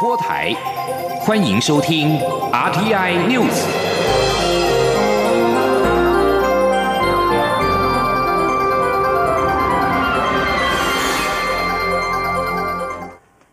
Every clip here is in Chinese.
播台，欢迎收听 RTI News。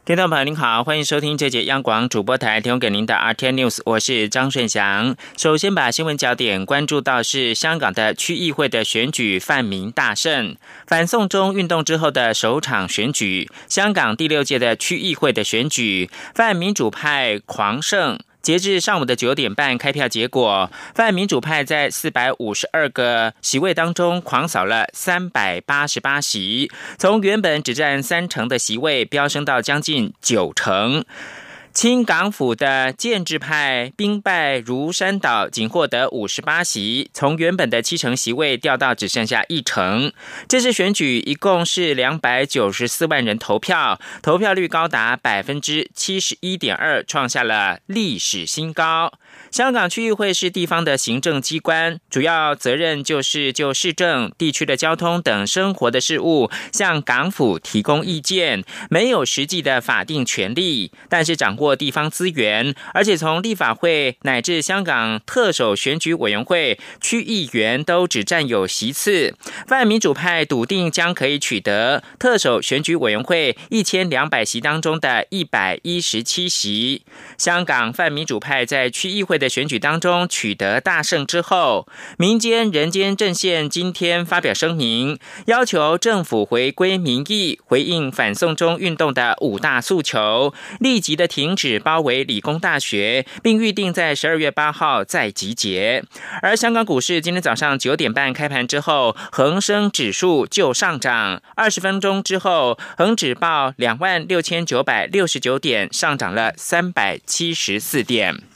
听众朋友您好，欢迎收听这节央广主播台提供给您的 RT News，我是张顺祥。首先把新闻焦点关注到是香港的区议会的选举泛民大胜，反送中运动之后的首场选举，香港第六届的区议会的选举，泛民主派狂胜。截至上午的九点半开票结果，泛民主派在四百五十二个席位当中狂扫了三百八十八席，从原本只占三成的席位飙升到将近九成。清港府的建制派兵败如山倒，仅获得五十八席，从原本的七成席位掉到只剩下一成。这次选举一共是两百九十四万人投票，投票率高达百分之七十一点二，创下了历史新高。香港区议会是地方的行政机关，主要责任就是就市政、地区的交通等生活的事务向港府提供意见，没有实际的法定权利，但是掌握地方资源，而且从立法会乃至香港特首选举委员会，区议员都只占有席次。泛民主派笃定将可以取得特首选举委员会一千两百席当中的一百一十七席。香港泛民主派在区议会。的选举当中取得大胜之后，民间人间阵线今天发表声明，要求政府回归民意，回应反送中运动的五大诉求，立即的停止包围理工大学，并预定在十二月八号再集结。而香港股市今天早上九点半开盘之后，恒生指数就上涨，二十分钟之后，恒指报两万六千九百六十九点，上涨了三百七十四点。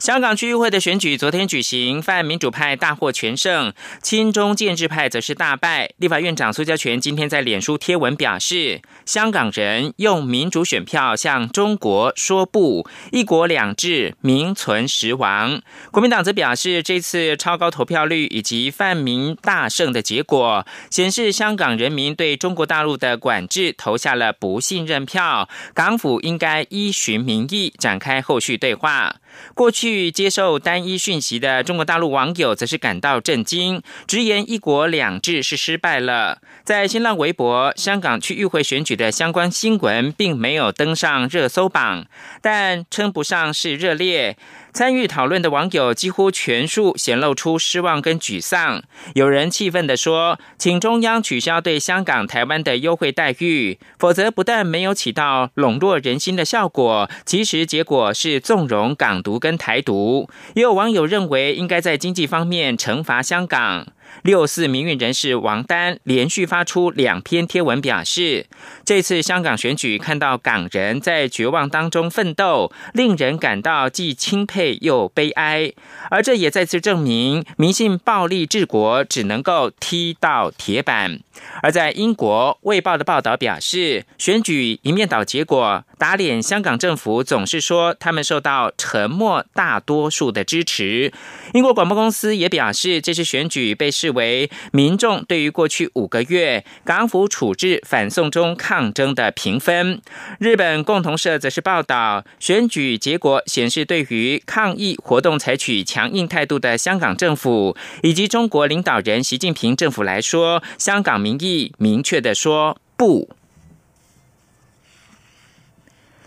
香港区议会的选举昨天举行，泛民主派大获全胜，亲中建制派则是大败。立法院长苏家全今天在脸书贴文表示：“香港人用民主选票向中国说不，一国两制名存实亡。”国民党则表示，这次超高投票率以及泛民大胜的结果，显示香港人民对中国大陆的管制投下了不信任票，港府应该依循民意展开后续对话。过去接受单一讯息的中国大陆网友则是感到震惊，直言“一国两制”是失败了。在新浪微博，香港区议会选举的相关新闻并没有登上热搜榜，但称不上是热烈。参与讨论的网友几乎全数显露出失望跟沮丧。有人气愤地说：“请中央取消对香港、台湾的优惠待遇，否则不但没有起到笼络人心的效果，其实结果是纵容港独跟台独。”也有网友认为，应该在经济方面惩罚香港。六四民运人士王丹连续发出两篇贴文，表示这次香港选举看到港人在绝望当中奋斗，令人感到既钦佩又悲哀。而这也再次证明，迷信暴力治国只能够踢到铁板。而在英国《卫报》的报道表示，选举一面倒结果打脸香港政府，总是说他们受到沉默大多数的支持。英国广播公司也表示，这次选举被视为民众对于过去五个月港府处置反送中抗争的评分。日本共同社则是报道，选举结果显示，对于抗议活动采取强硬态度的香港政府以及中国领导人习近平政府来说，香港民。意明确的说不。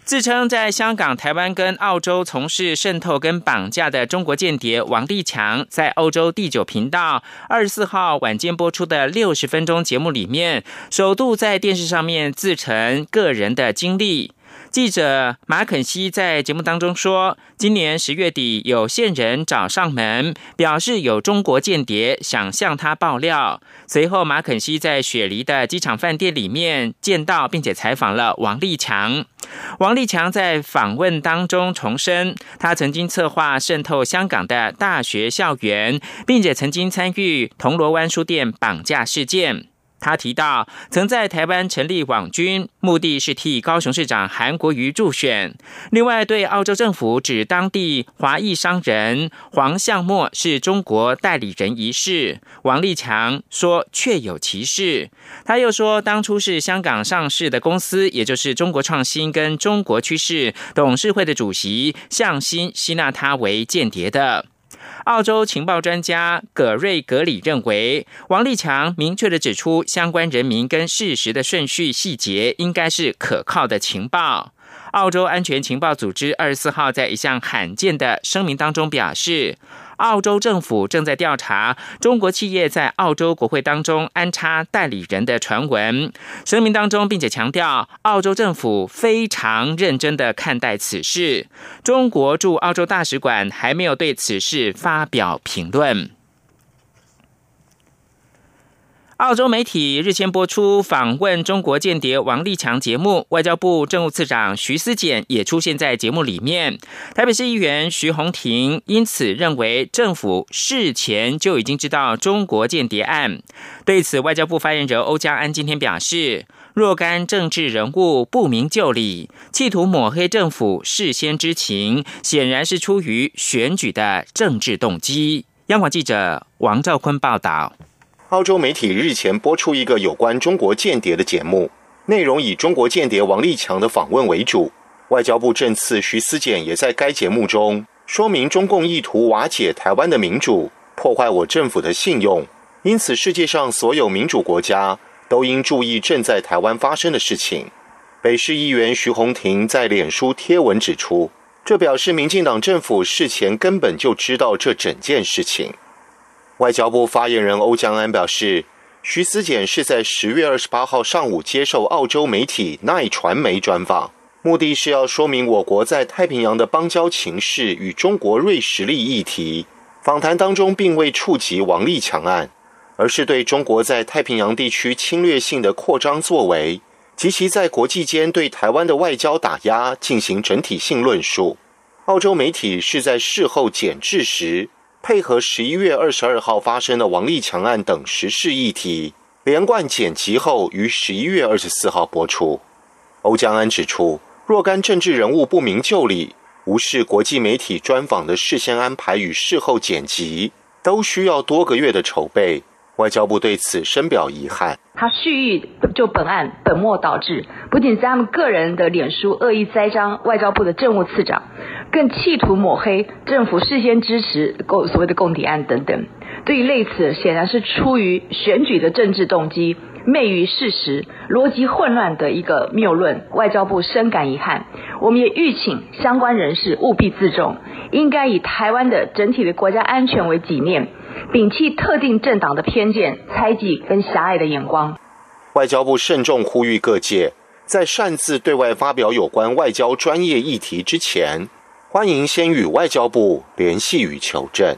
自称在香港、台湾跟澳洲从事渗透跟绑架的中国间谍王立强，在欧洲第九频道二十四号晚间播出的六十分钟节目里面，首度在电视上面自陈个人的经历。记者马肯西在节目当中说，今年十月底有线人找上门，表示有中国间谍想向他爆料。随后，马肯西在雪梨的机场饭店里面见到并且采访了王立强。王立强在访问当中重申，他曾经策划渗透香港的大学校园，并且曾经参与铜锣湾书店绑架事件。他提到，曾在台湾成立网军，目的是替高雄市长韩国瑜助选。另外，对澳洲政府指当地华裔商人黄向墨是中国代理人一事，王立强说确有其事。他又说，当初是香港上市的公司，也就是中国创新跟中国趋势董事会的主席向新吸纳他为间谍的。澳洲情报专家葛瑞格里认为，王立强明确的指出相关人民跟事实的顺序细节应该是可靠的情报。澳洲安全情报组织二十四号在一项罕见的声明当中表示。澳洲政府正在调查中国企业在澳洲国会当中安插代理人的传闻。声明当中，并且强调，澳洲政府非常认真地看待此事。中国驻澳洲大使馆还没有对此事发表评论。澳洲媒体日前播出访问中国间谍王立强节目，外交部政务次长徐思俭也出现在节目里面。台北市议员徐宏庭因此认为政府事前就已经知道中国间谍案。对此，外交部发言人欧江安今天表示，若干政治人物不明就里，企图抹黑政府事先知情，显然是出于选举的政治动机。央广记者王兆坤报道。澳洲媒体日前播出一个有关中国间谍的节目，内容以中国间谍王立强的访问为主。外交部政次徐思俭也在该节目中说明，中共意图瓦解台湾的民主，破坏我政府的信用。因此，世界上所有民主国家都应注意正在台湾发生的事情。北市议员徐宏庭在脸书贴文指出，这表示民进党政府事前根本就知道这整件事情。外交部发言人欧江安表示，徐思俭是在十月二十八号上午接受澳洲媒体奈传媒专访，目的是要说明我国在太平洋的邦交情势与中国锐实力议题。访谈当中并未触及王立强案，而是对中国在太平洋地区侵略性的扩张作为及其在国际间对台湾的外交打压进行整体性论述。澳洲媒体是在事后检制时。配合十一月二十二号发生的王立强案等时事议题，连贯剪辑后于十一月二十四号播出。欧江安指出，若干政治人物不明就里，无视国际媒体专访的事先安排与事后剪辑，都需要多个月的筹备。外交部对此深表遗憾。他蓄意就本案本末倒置，不仅在他们个人的脸书恶意栽赃外交部的政务次长。更企图抹黑政府事先支持共所谓的共谍案等等，对于类此显然是出于选举的政治动机，昧于事实、逻辑混乱的一个谬论。外交部深感遗憾，我们也吁请相关人士务必自重，应该以台湾的整体的国家安全为己念，摒弃特定政党的偏见、猜忌跟狭隘的眼光。外交部慎重呼吁各界，在擅自对外发表有关外交专业议题之前。欢迎先与外交部联系与求证。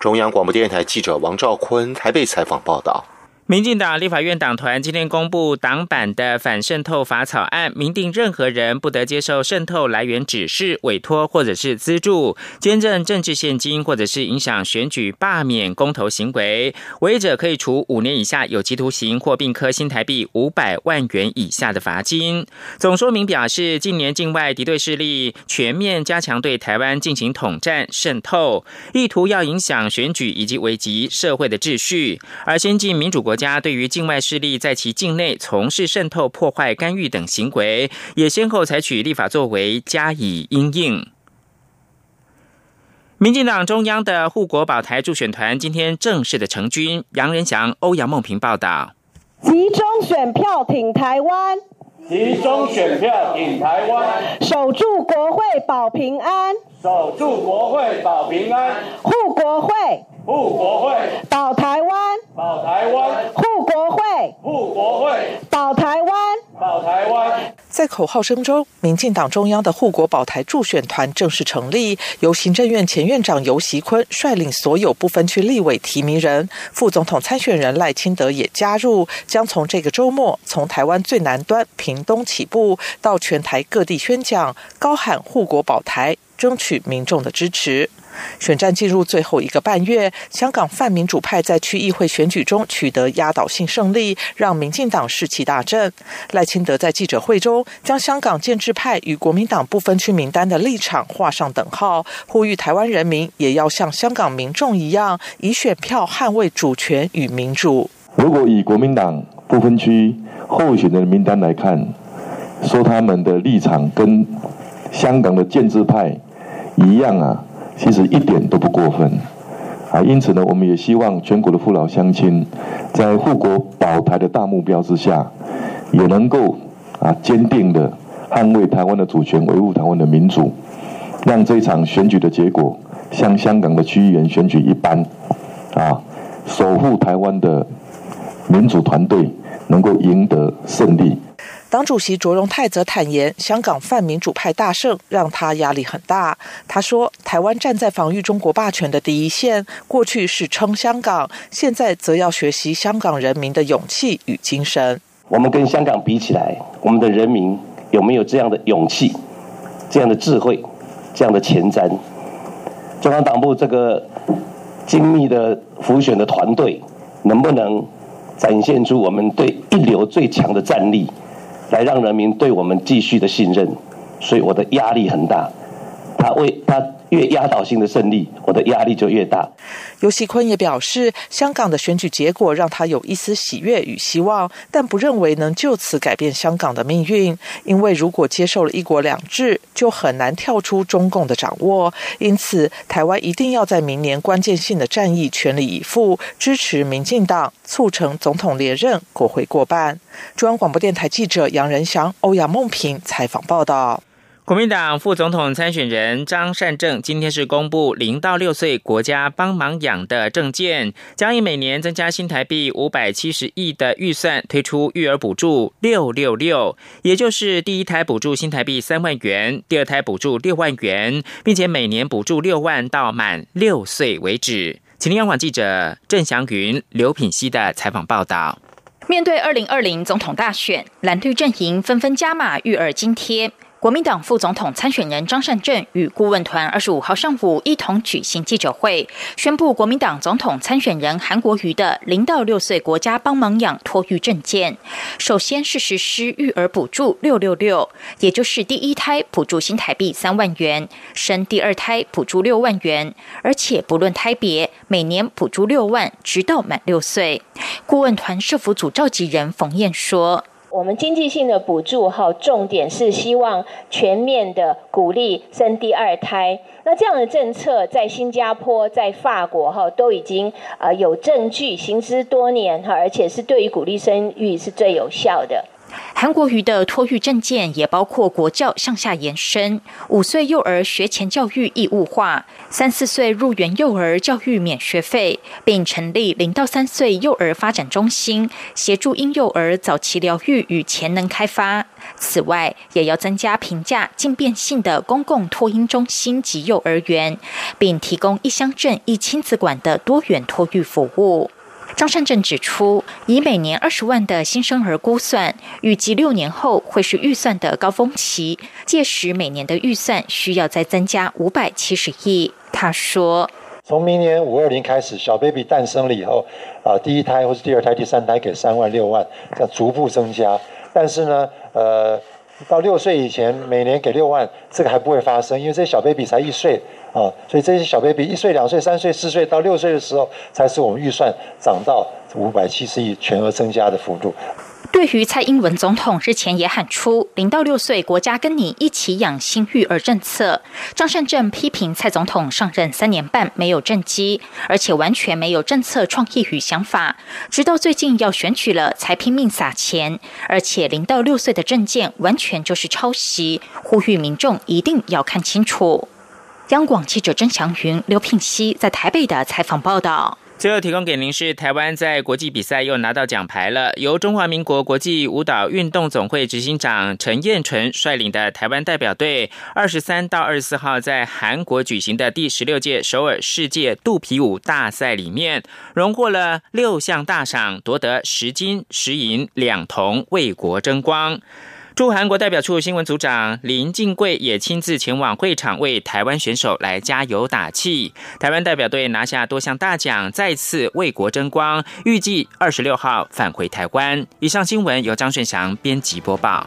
中央广播电台记者王兆坤台北采访报道。民进党立法院党团今天公布党版的反渗透法草案，明定任何人不得接受渗透来源指示、委托或者是资助、捐赠政治现金或者是影响选举、罢免公投行为，违者可以处五年以下有期徒刑或并科新台币五百万元以下的罚金。总说明表示，近年境外敌对势力全面加强对台湾进行统战、渗透，意图要影响选举以及危及社会的秩序，而先进民主国家。家对于境外势力在其境内从事渗透、破坏、干预等行为，也先后采取立法作为加以应应。民进党中央的护国保台助选团今天正式的成军。杨仁祥、欧阳梦平报道：集中选票挺台湾，集中选票挺台湾，守住国会保平安，守住国会保平安，护国会。护国会。保台湾，保台湾；护国会，护国会。保台湾，保台湾。在口号声中，民进党中央的护国保台助选团正式成立，由行政院前院长游锡坤率领所有不分区立委提名人，副总统参选人赖清德也加入，将从这个周末从台湾最南端屏东起步，到全台各地宣讲，高喊护国保台，争取民众的支持。选战进入最后一个半月，香港泛民主派在区议会选举中取得压倒性胜利，让民进党士气大振。赖清德在记者会中将香港建制派与国民党不分区名单的立场画上等号，呼吁台湾人民也要像香港民众一样，以选票捍卫主权与民主。如果以国民党不分区候选人名单来看，说他们的立场跟香港的建制派一样啊。其实一点都不过分，啊，因此呢，我们也希望全国的父老乡亲，在护国保台的大目标之下，也能够啊坚定的捍卫台湾的主权，维护台湾的民主，让这场选举的结果像香港的区议员选举一般，啊，守护台湾的民主团队能够赢得胜利。党主席卓荣泰则坦言，香港泛民主派大胜，让他压力很大。他说：“台湾站在防御中国霸权的第一线，过去是撑香港，现在则要学习香港人民的勇气与精神。我们跟香港比起来，我们的人民有没有这样的勇气、这样的智慧、这样的前瞻？中央党部这个精密的辅选的团队，能不能展现出我们对一流最强的战力？”来让人民对我们继续的信任，所以我的压力很大。他为他越压倒性的胜利，我的压力就越大。尤锡坤也表示，香港的选举结果让他有一丝喜悦与希望，但不认为能就此改变香港的命运。因为如果接受了一国两制，就很难跳出中共的掌握。因此，台湾一定要在明年关键性的战役全力以赴，支持民进党，促成总统连任，国会过半。中央广播电台记者杨仁祥、欧阳梦平采访报道。国民党副总统参选人张善政今天是公布零到六岁国家帮忙养的证件，将以每年增加新台币五百七十亿的预算推出育儿补助六六六，也就是第一胎补助新台币三万元，第二胎补助六万元，并且每年补助六万到满六岁为止。请听央广记者郑祥云、刘品熙的采访报道。面对二零二零总统大选，蓝绿阵营纷纷加码育儿津贴。国民党副总统参选人张善政与顾问团二十五号上午一同举行记者会，宣布国民党总统参选人韩国瑜的零到六岁国家帮忙养托育证件。首先是实施育儿补助六六六，也就是第一胎补助新台币三万元，生第二胎补助六万元，而且不论胎别，每年补助六万，直到满六岁。顾问团社福组召集人冯燕说。我们经济性的补助哈，重点是希望全面的鼓励生第二胎。那这样的政策在新加坡、在法国哈都已经呃有证据行之多年哈，而且是对于鼓励生育是最有效的。韩国瑜的托育证件也包括国教向下延伸，五岁幼儿学前教育义务化，三四岁入园幼儿教育免学费，并成立零到三岁幼儿发展中心，协助婴幼儿早期疗愈与潜能开发。此外，也要增加评价进变性的公共托婴中心及幼儿园，并提供一乡镇一亲子馆的多元托育服务。张善政指出，以每年二十万的新生儿估算，预计六年后会是预算的高峰期，届时每年的预算需要再增加五百七十亿。他说：“从明年五二零开始，小 baby 诞生了以后，啊，第一胎或是第二胎、第三胎给三万、六万，这样逐步增加。但是呢，呃，到六岁以前，每年给六万，这个还不会发生，因为这些小 baby 才一岁。”啊，所以这些小 baby 一岁、两岁、三岁、四岁到六岁的时候，才是我们预算涨到五百七十亿全额增加的幅度。对于蔡英文总统日前也喊出零到六岁国家跟你一起养新育儿政策，张善政批评蔡总统上任三年半没有政绩，而且完全没有政策创意与想法，直到最近要选举了才拼命撒钱，而且零到六岁的证件完全就是抄袭，呼吁民众一定要看清楚。央广记者曾祥云、刘聘熙在台北的采访报道。最后提供给您是台湾在国际比赛又拿到奖牌了。由中华民国国际舞蹈运动总会执行长陈彦纯率领的台湾代表队，二十三到二十四号在韩国举行的第十六届首尔世界肚皮舞大赛里面，荣获了六项大赏，夺得十金、十银两铜，为国争光。驻韩国代表处新闻组长林敬贵也亲自前往会场为台湾选手来加油打气。台湾代表队拿下多项大奖，再次为国争光。预计二十六号返回台湾。以上新闻由张顺祥编辑播报。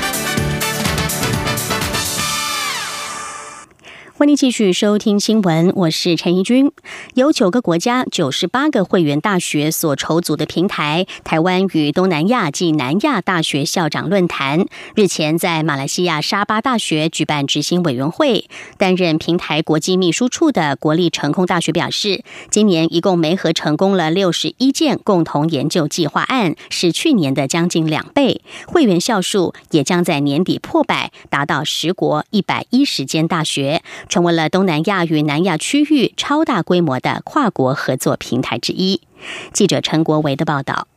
欢迎继续收听新闻，我是陈怡君。由九个国家、九十八个会员大学所筹组的平台——台湾与东南亚暨南亚大学校长论坛，日前在马来西亚沙巴大学举办执行委员会。担任平台国际秘书处的国立成功大学表示，今年一共媒合成功了六十一件共同研究计划案，是去年的将近两倍。会员校数也将在年底破百，达到十国一百一十间大学。成为了东南亚与南亚区域超大规模的跨国合作平台之一。记者陈国维的报道。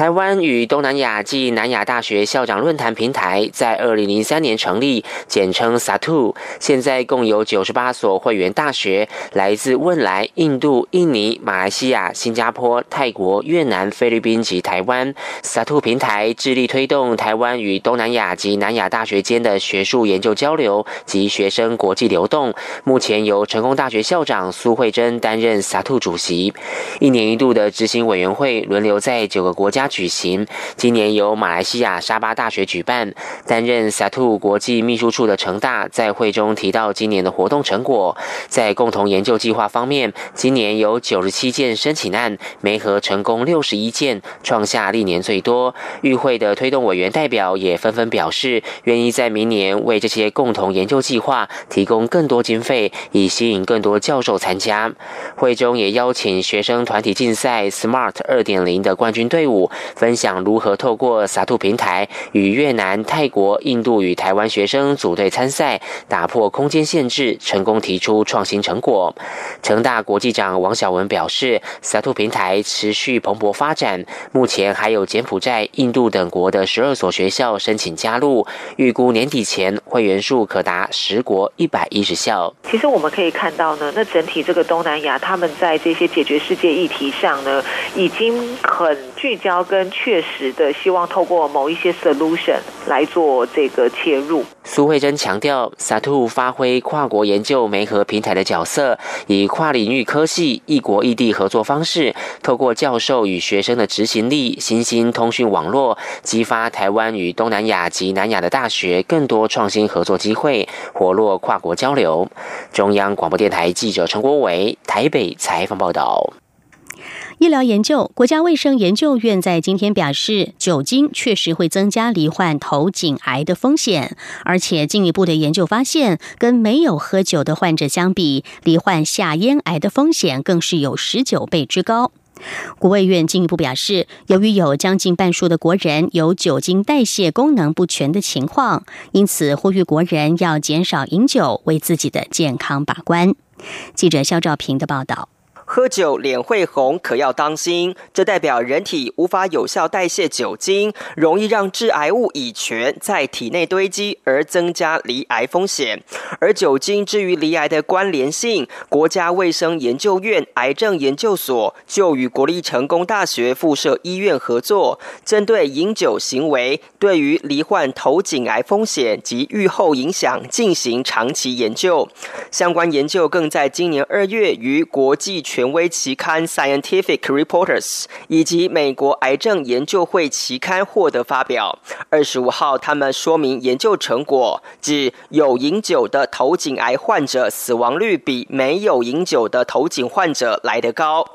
台湾与东南亚暨南亚大学校长论坛平台在二零零三年成立，简称 SATU。现在共有九十八所会员大学，来自汶莱、印度、印尼、马来西亚、新加坡、泰国、越南、菲律宾及台湾。SATU 平台致力推动台湾与东南亚及南亚大学间的学术研究交流及学生国际流动。目前由成功大学校长苏慧珍担任 SATU 主席。一年一度的执行委员会轮流在九个国家。举行，今年由马来西亚沙巴大学举办。担任 SATU 国际秘书处的成大在会中提到今年的活动成果，在共同研究计划方面，今年有九十七件申请案，媒合成功六十一件，创下历年最多。与会的推动委员代表也纷纷表示，愿意在明年为这些共同研究计划提供更多经费，以吸引更多教授参加。会中也邀请学生团体竞赛 SMART 二点零的冠军队伍。分享如何透过撒兔平台与越南、泰国、印度与台湾学生组队参赛，打破空间限制，成功提出创新成果。成大国际长王小文表示，撒兔平台持续蓬勃发展，目前还有柬埔寨、印度等国的十二所学校申请加入，预估年底前会员数可达十国一百一十校。其实我们可以看到呢，那整体这个东南亚，他们在这些解决世界议题上呢，已经很聚焦。跟确实的希望透过某一些 solution 来做这个切入。苏慧珍强调，SATU 发挥跨国研究媒合平台的角色，以跨领域科系异国异地合作方式，透过教授与学生的执行力、新兴通讯网络，激发台湾与东南亚及南亚的大学更多创新合作机会，活络跨国交流。中央广播电台记者陈国伟台北采访报道。医疗研究，国家卫生研究院在今天表示，酒精确实会增加罹患头颈癌的风险，而且进一步的研究发现，跟没有喝酒的患者相比，罹患下咽癌的风险更是有十九倍之高。国卫院进一步表示，由于有将近半数的国人有酒精代谢功能不全的情况，因此呼吁国人要减少饮酒，为自己的健康把关。记者肖兆平的报道。喝酒脸会红，可要当心。这代表人体无法有效代谢酒精，容易让致癌物乙醛在体内堆积，而增加罹癌风险。而酒精至于罹癌的关联性，国家卫生研究院癌症研究所就与国立成功大学附设医院合作，针对饮酒行为对于罹患头颈癌风险及预后影响进行长期研究。相关研究更在今年二月于国际全权威期刊《Scientific Reporters》以及美国癌症研究会期刊获得发表。二十五号，他们说明研究成果，指有饮酒的头颈癌患者死亡率比没有饮酒的头颈患者来得高。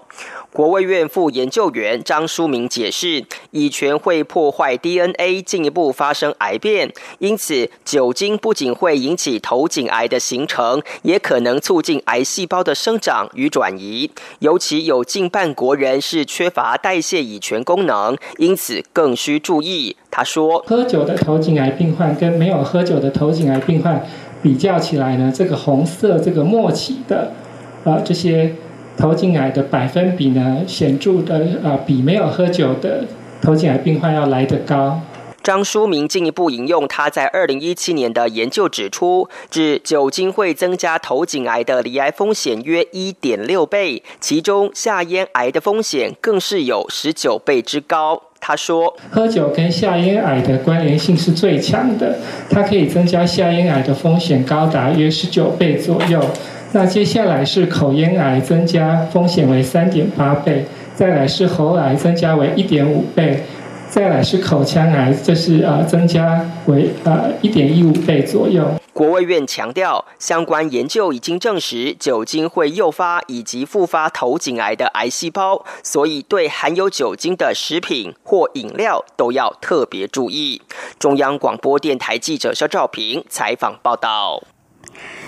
国卫院副研究员张书明解释，乙醛会破坏 DNA，进一步发生癌变，因此酒精不仅会引起头颈癌的形成，也可能促进癌细胞的生长与转移。尤其有近半国人是缺乏代谢乙醛功能，因此更需注意。他说，喝酒的头颈癌病患跟没有喝酒的头颈癌病患。比较起来呢，这个红色这个末期的，呃，这些头颈癌的百分比呢，显著的呃，比没有喝酒的头颈癌病患要来得高。张书明进一步引用他在二零一七年的研究指出，指酒精会增加头颈癌的罹癌风险约一点六倍，其中下咽癌的风险更是有十九倍之高。他说，喝酒跟下咽癌的关联性是最强的，它可以增加下咽癌的风险高达约十九倍左右。那接下来是口咽癌，增加风险为三点八倍，再来是喉癌，增加为一点五倍。再来是口腔癌，这是呃增加为呃一点一五倍左右。国卫院强调，相关研究已经证实酒精会诱发以及复发头颈癌的癌细胞，所以对含有酒精的食品或饮料都要特别注意。中央广播电台记者肖兆平采访报道。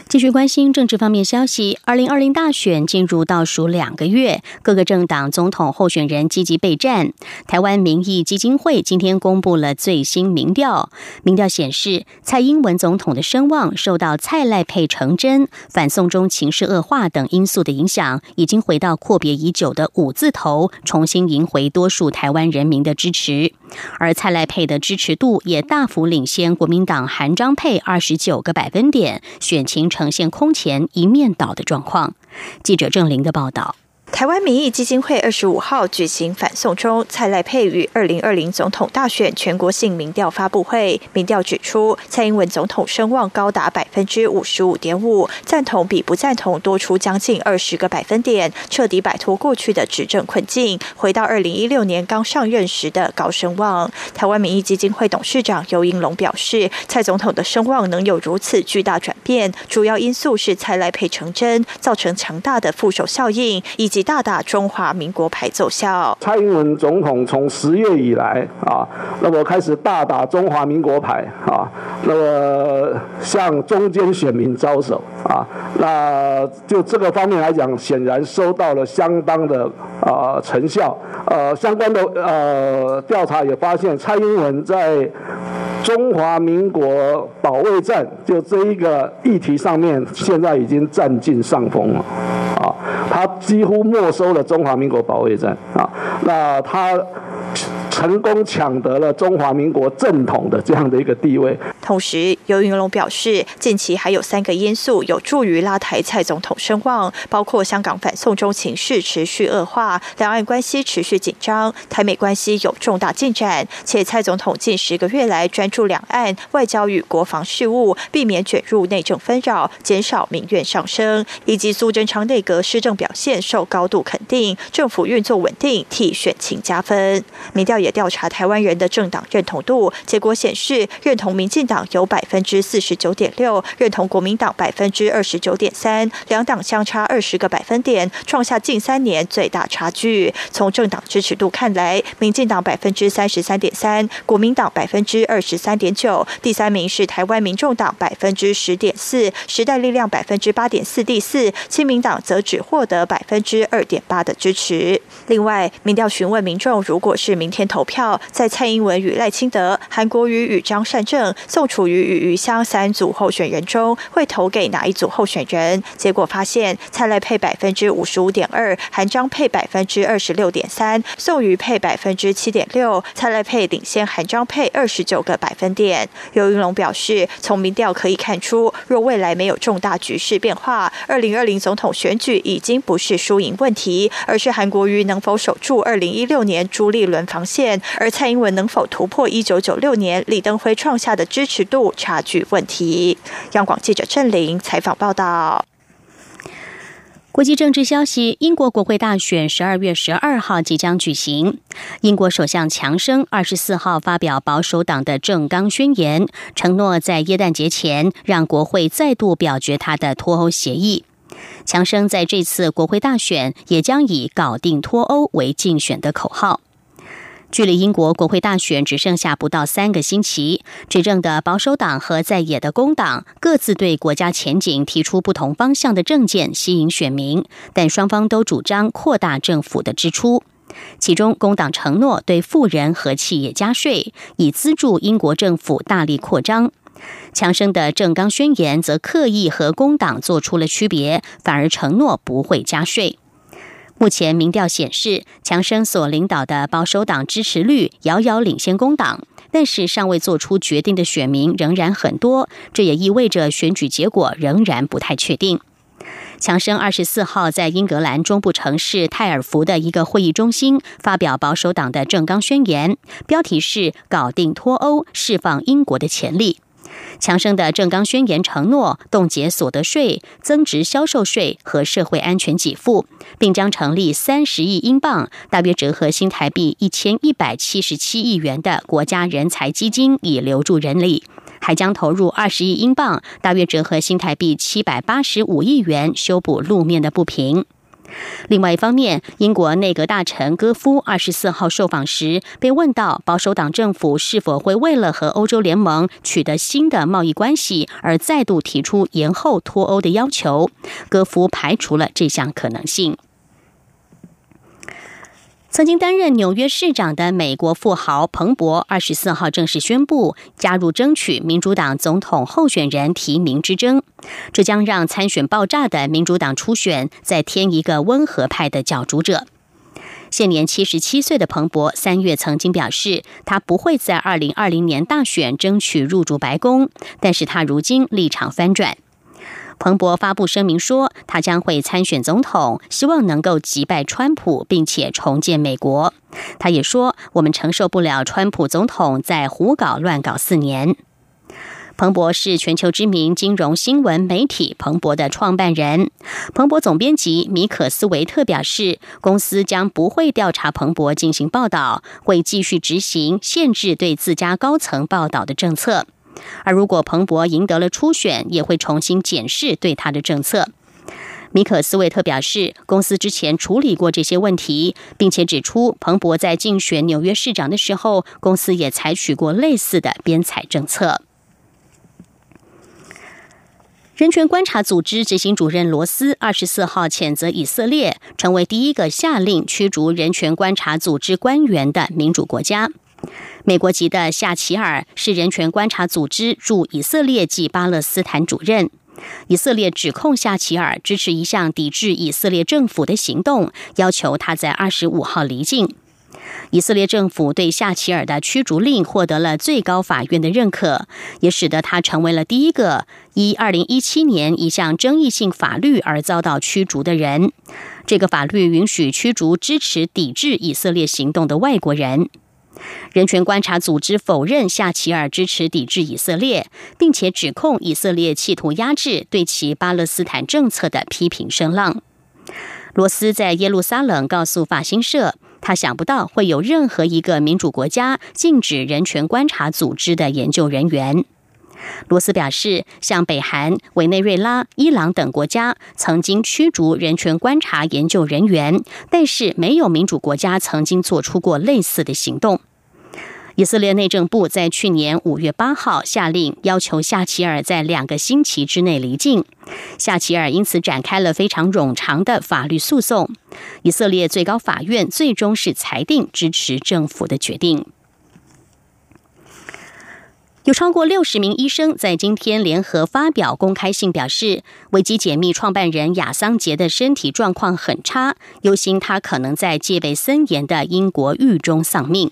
继续关心政治方面消息。二零二零大选进入倒数两个月，各个政党总统候选人积极备战。台湾民意基金会今天公布了最新民调，民调显示，蔡英文总统的声望受到蔡赖配成真、反送中情势恶化等因素的影响，已经回到阔别已久的五字头，重新赢回多数台湾人民的支持。而蔡赖配的支持度也大幅领先国民党韩张佩二十九个百分点，选情。呈现空前一面倒的状况。记者郑玲的报道。台湾民意基金会二十五号举行反送中蔡赖佩与二零二零总统大选全国性民调发布会，民调指出，蔡英文总统声望高达百分之五十五点五，赞同比不赞同多出将近二十个百分点，彻底摆脱过去的执政困境，回到二零一六年刚上任时的高声望。台湾民意基金会董事长尤英龙表示，蔡总统的声望能有如此巨大转变，主要因素是蔡赖佩成真，造成强大的副手效应，以及。大打中华民国牌奏效。蔡英文总统从十月以来啊，那么开始大打中华民国牌啊，那么向中间选民招手啊，那就这个方面来讲，显然收到了相当的啊成效。呃，相关的呃调查也发现，蔡英文在中华民国保卫战就这一个议题上面，现在已经占尽上风了他几乎。没收了中华民国保卫战啊，那他。成功抢得了中华民国正统的这样的一个地位。同时，尤云龙表示，近期还有三个因素有助于拉抬蔡总统声望，包括香港反送中情势持续恶化、两岸关系持续紧张、台美关系有重大进展，且蔡总统近十个月来专注两岸外交与国防事务，避免卷入内政纷扰，减少民怨上升，以及苏贞昌内阁施政表现受高度肯定，政府运作稳定，替选情加分。民调也。调查台湾人的政党认同度，结果显示，认同民进党有百分之四十九点六，认同国民党百分之二十九点三，两党相差二十个百分点，创下近三年最大差距。从政党支持度看来，民进党百分之三十三点三，国民党百分之二十三点九，第三名是台湾民众党百分之十点四，时代力量百分之八点四，第四，亲民党则只获得百分之二点八的支持。另外，民调询问民众，如果是明天投。票在蔡英文与赖清德、韩国瑜与张善政、宋处于与余香三组候选人中，会投给哪一组候选人？结果发现，蔡赖配百分之五十五点二，韩张配百分之二十六点三，宋瑜配百分之七点六，蔡赖配领先韩张配二十九个百分点。刘云龙表示，从民调可以看出，若未来没有重大局势变化，二零二零总统选举已经不是输赢问题，而是韩国瑜能否守住二零一六年朱立伦防线。而蔡英文能否突破一九九六年李登辉创下的支持尺度差距问题？央广记者郑玲采访报道。国际政治消息：英国国会大选十二月十二号即将举行。英国首相强生二十四号发表保守党的政纲宣言，承诺在耶诞节前让国会再度表决他的脱欧协议。强生在这次国会大选也将以“搞定脱欧”为竞选的口号。距离英国国会大选只剩下不到三个星期，执政的保守党和在野的工党各自对国家前景提出不同方向的政见，吸引选民。但双方都主张扩大政府的支出，其中工党承诺对富人和企业加税，以资助英国政府大力扩张。强生的政纲宣言则刻意和工党做出了区别，反而承诺不会加税。目前民调显示，强生所领导的保守党支持率遥遥领先工党，但是尚未做出决定的选民仍然很多，这也意味着选举结果仍然不太确定。强生二十四号在英格兰中部城市泰尔福的一个会议中心发表保守党的政纲宣言，标题是“搞定脱欧，释放英国的潜力”。强生的政纲宣言承诺冻结所得税、增值销售税和社会安全给付，并将成立三十亿英镑（大约折合新台币一千一百七十七亿元）的国家人才基金，以留住人力。还将投入二十亿英镑（大约折合新台币七百八十五亿元）修补路面的不平。另外一方面，英国内阁大臣戈夫二十四号受访时被问到，保守党政府是否会为了和欧洲联盟取得新的贸易关系而再度提出延后脱欧的要求，戈夫排除了这项可能性。曾经担任纽约市长的美国富豪彭博二十四号正式宣布加入争取民主党总统候选人提名之争，这将让参选爆炸的民主党初选再添一个温和派的角逐者。现年七十七岁的彭博三月曾经表示，他不会在二零二零年大选争取入主白宫，但是他如今立场翻转。彭博发布声明说，他将会参选总统，希望能够击败川普，并且重建美国。他也说，我们承受不了川普总统在胡搞乱搞四年。彭博是全球知名金融新闻媒体彭博的创办人。彭博总编辑米可斯维特表示，公司将不会调查彭博进行报道，会继续执行限制对自家高层报道的政策。而如果彭博赢得了初选，也会重新检视对他的政策。米可斯韦特表示，公司之前处理过这些问题，并且指出，彭博在竞选纽约市长的时候，公司也采取过类似的边采政策。人权观察组织执行主任罗斯二十四号谴责以色列成为第一个下令驱逐人权观察组织官员的民主国家。美国籍的夏奇尔是人权观察组织驻以色列及巴勒斯坦主任。以色列指控夏奇尔支持一项抵制以色列政府的行动，要求他在二十五号离境。以色列政府对夏奇尔的驱逐令获得了最高法院的认可，也使得他成为了第一个依二零一七年一项争议性法律而遭到驱逐的人。这个法律允许驱逐支持抵制以色列行动的外国人。人权观察组织否认夏奇尔支持抵制以色列，并且指控以色列企图压制对其巴勒斯坦政策的批评声浪。罗斯在耶路撒冷告诉法新社，他想不到会有任何一个民主国家禁止人权观察组织的研究人员。罗斯表示，像北韩、委内瑞拉、伊朗等国家曾经驱逐人权观察研究人员，但是没有民主国家曾经做出过类似的行动。以色列内政部在去年五月八号下令，要求夏奇尔在两个星期之内离境。夏奇尔因此展开了非常冗长的法律诉讼。以色列最高法院最终是裁定支持政府的决定。有超过六十名医生在今天联合发表公开信，表示维基解密创办人亚桑杰的身体状况很差，忧心他可能在戒备森严的英国狱中丧命。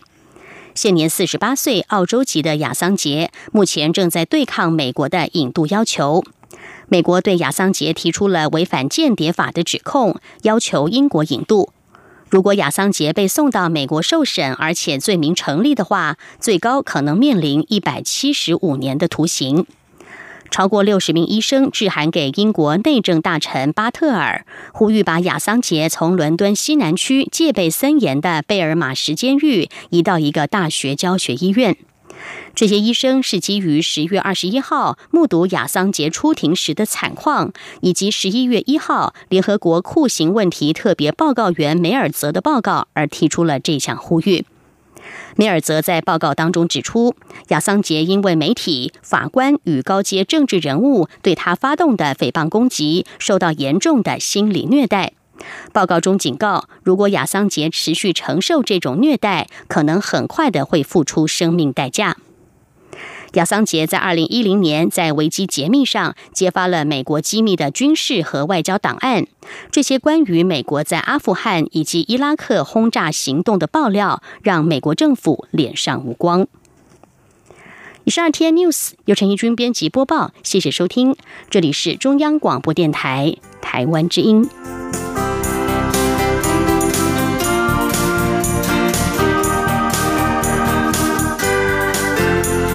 现年四十八岁，澳洲籍的亚桑杰目前正在对抗美国的引渡要求。美国对亚桑杰提出了违反间谍法的指控，要求英国引渡。如果亚桑杰被送到美国受审，而且罪名成立的话，最高可能面临一百七十五年的徒刑。超过六十名医生致函给英国内政大臣巴特尔，呼吁把亚桑杰从伦敦西南区戒备森严的贝尔马什监狱移到一个大学教学医院。这些医生是基于十月二十一号目睹亚桑杰出庭时的惨况，以及十一月一号联合国酷刑问题特别报告员梅尔泽的报告而提出了这项呼吁。梅尔泽在报告当中指出，亚桑杰因为媒体、法官与高阶政治人物对他发动的诽谤攻击，受到严重的心理虐待。报告中警告，如果亚桑杰持续承受这种虐待，可能很快的会付出生命代价。亚桑杰在二零一零年在维基解密上揭发了美国机密的军事和外交档案，这些关于美国在阿富汗以及伊拉克轰炸行动的爆料，让美国政府脸上无光。以上 T N News 由陈义军编辑播报，谢谢收听，这里是中央广播电台台湾之音。